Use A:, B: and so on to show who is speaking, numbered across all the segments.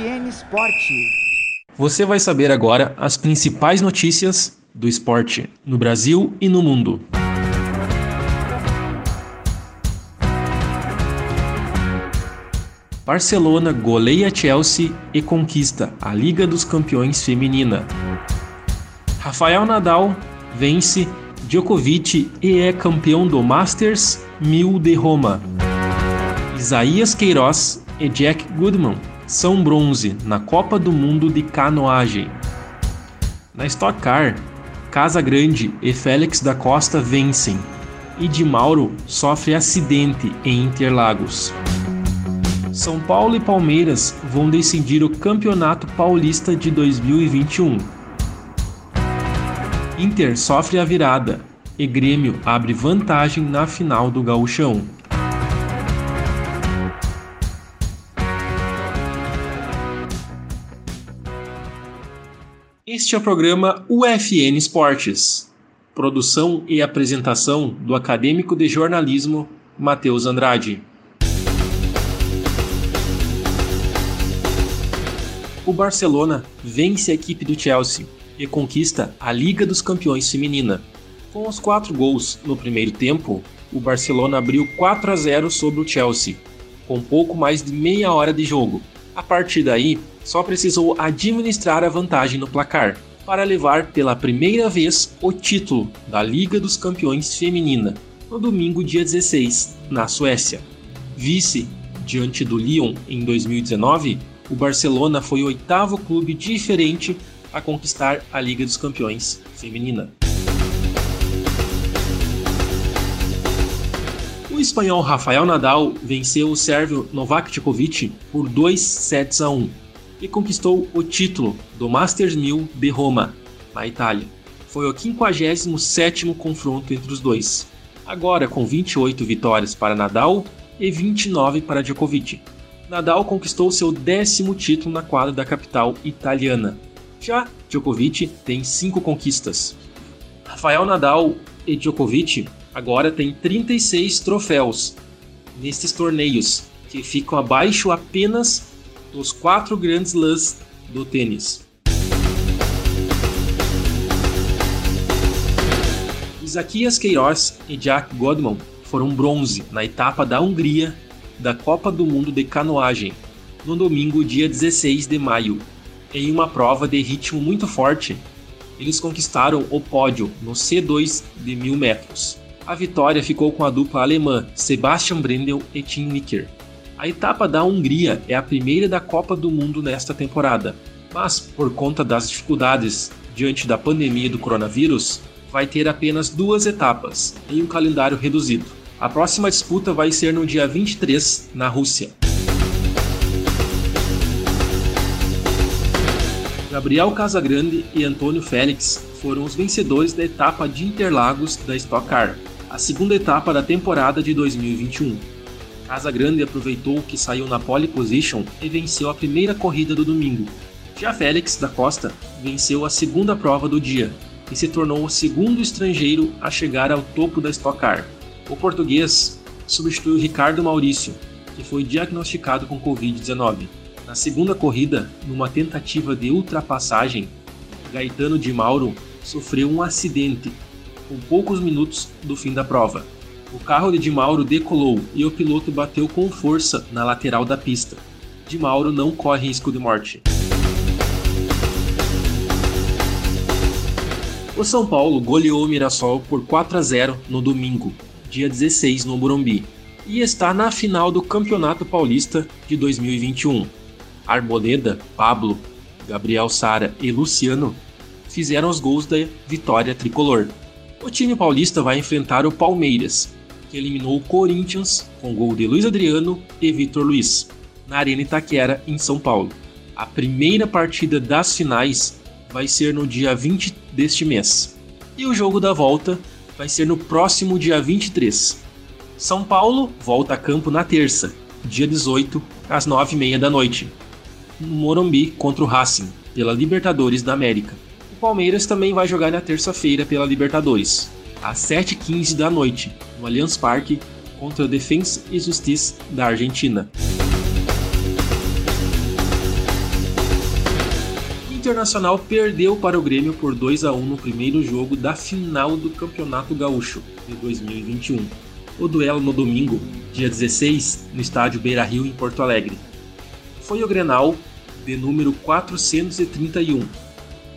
A: Esporte.
B: Você vai saber agora as principais notícias do esporte no Brasil e no mundo. Barcelona goleia Chelsea e conquista a Liga dos Campeões Feminina. Rafael Nadal vence Djokovic e é campeão do Masters 1000 de Roma. Isaías Queiroz e Jack Goodman são bronze na Copa do Mundo de Canoagem. Na Stock Car, Casa Grande e Félix da Costa vencem e Di Mauro sofre acidente em Interlagos. São Paulo e Palmeiras vão decidir o Campeonato Paulista de 2021. Inter sofre a virada e Grêmio abre vantagem na final do Gauchão. Este é o programa UFN Esportes. Produção e apresentação do acadêmico de jornalismo Matheus Andrade. o Barcelona vence a equipe do Chelsea e conquista a Liga dos Campeões Feminina. Com os quatro gols no primeiro tempo, o Barcelona abriu 4 a 0 sobre o Chelsea, com pouco mais de meia hora de jogo. A partir daí, só precisou administrar a vantagem no placar para levar pela primeira vez o título da Liga dos Campeões Feminina no domingo, dia 16, na Suécia. Vice diante do Lyon em 2019, o Barcelona foi o oitavo clube diferente a conquistar a Liga dos Campeões feminina. O espanhol Rafael Nadal venceu o sérvio Novak Djokovic por 2 sets a 1 e conquistou o título do Masters 1000 de Roma, na Itália. Foi o 57º confronto entre os dois, agora com 28 vitórias para Nadal e 29 para Djokovic. Nadal conquistou seu décimo título na quadra da capital italiana. Já Djokovic tem cinco conquistas. Rafael Nadal e Djokovic agora têm 36 troféus nestes torneios, que ficam abaixo apenas dos quatro grandes lãs do tênis. Isaquias Queiroz e Jack Godman foram bronze na etapa da Hungria da Copa do Mundo de Canoagem, no domingo, dia 16 de maio. Em uma prova de ritmo muito forte, eles conquistaram o pódio no C2 de 1000 metros. A vitória ficou com a dupla alemã Sebastian Brendel e Tim Nicker. A etapa da Hungria é a primeira da Copa do Mundo nesta temporada, mas por conta das dificuldades diante da pandemia do coronavírus, vai ter apenas duas etapas em um calendário reduzido. A próxima disputa vai ser no dia 23, na Rússia. Gabriel Casagrande e Antônio Félix foram os vencedores da etapa de Interlagos da Stock Car, a segunda etapa da temporada de 2021. Casagrande aproveitou que saiu na pole position e venceu a primeira corrida do domingo. Já Félix da Costa venceu a segunda prova do dia e se tornou o segundo estrangeiro a chegar ao topo da Stock Car. O português substituiu Ricardo Maurício, que foi diagnosticado com Covid-19. Na segunda corrida, numa tentativa de ultrapassagem, Gaetano de Mauro sofreu um acidente com poucos minutos do fim da prova. O carro de Di Mauro decolou e o piloto bateu com força na lateral da pista. Di Mauro não corre risco de morte. O São Paulo goleou o Mirassol por 4 a 0 no domingo, dia 16 no Morumbi, e está na final do Campeonato Paulista de 2021. Arboleda, Pablo, Gabriel Sara e Luciano fizeram os gols da vitória tricolor. O time paulista vai enfrentar o Palmeiras, que eliminou o Corinthians com gol de Luiz Adriano e Vitor Luiz, na Arena Itaquera, em São Paulo. A primeira partida das finais vai ser no dia 20 deste mês. E o jogo da volta vai ser no próximo dia 23. São Paulo volta a campo na terça, dia 18, às 9h30 da noite, no Morumbi contra o Racing, pela Libertadores da América. Palmeiras também vai jogar na terça-feira pela Libertadores, às 7h15 da noite, no Allianz Parque, contra o Defensa e Justiça da Argentina. Internacional perdeu para o Grêmio por 2 a 1 no primeiro jogo da final do Campeonato Gaúcho de 2021. O duelo no domingo, dia 16, no estádio Beira-Rio em Porto Alegre. Foi o Grenal de número 431.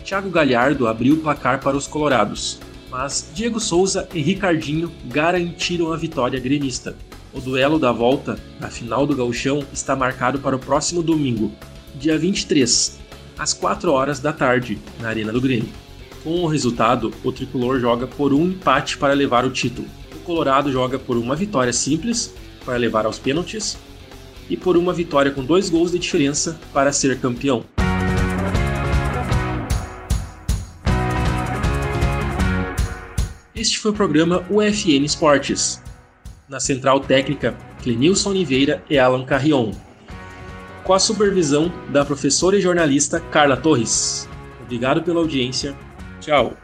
B: Thiago Galhardo abriu o placar para os colorados, mas Diego Souza e Ricardinho garantiram a vitória gremista. O duelo da volta da final do Gauchão está marcado para o próximo domingo, dia 23, às 4 horas da tarde, na Arena do Grêmio. Com o resultado, o tricolor joga por um empate para levar o título. O Colorado joga por uma vitória simples para levar aos pênaltis e por uma vitória com dois gols de diferença para ser campeão. Este foi o programa UFN Esportes. Na central técnica, Clenilson Oliveira e Alan Carrion com a supervisão da professora e jornalista Carla Torres. Obrigado pela audiência. Tchau.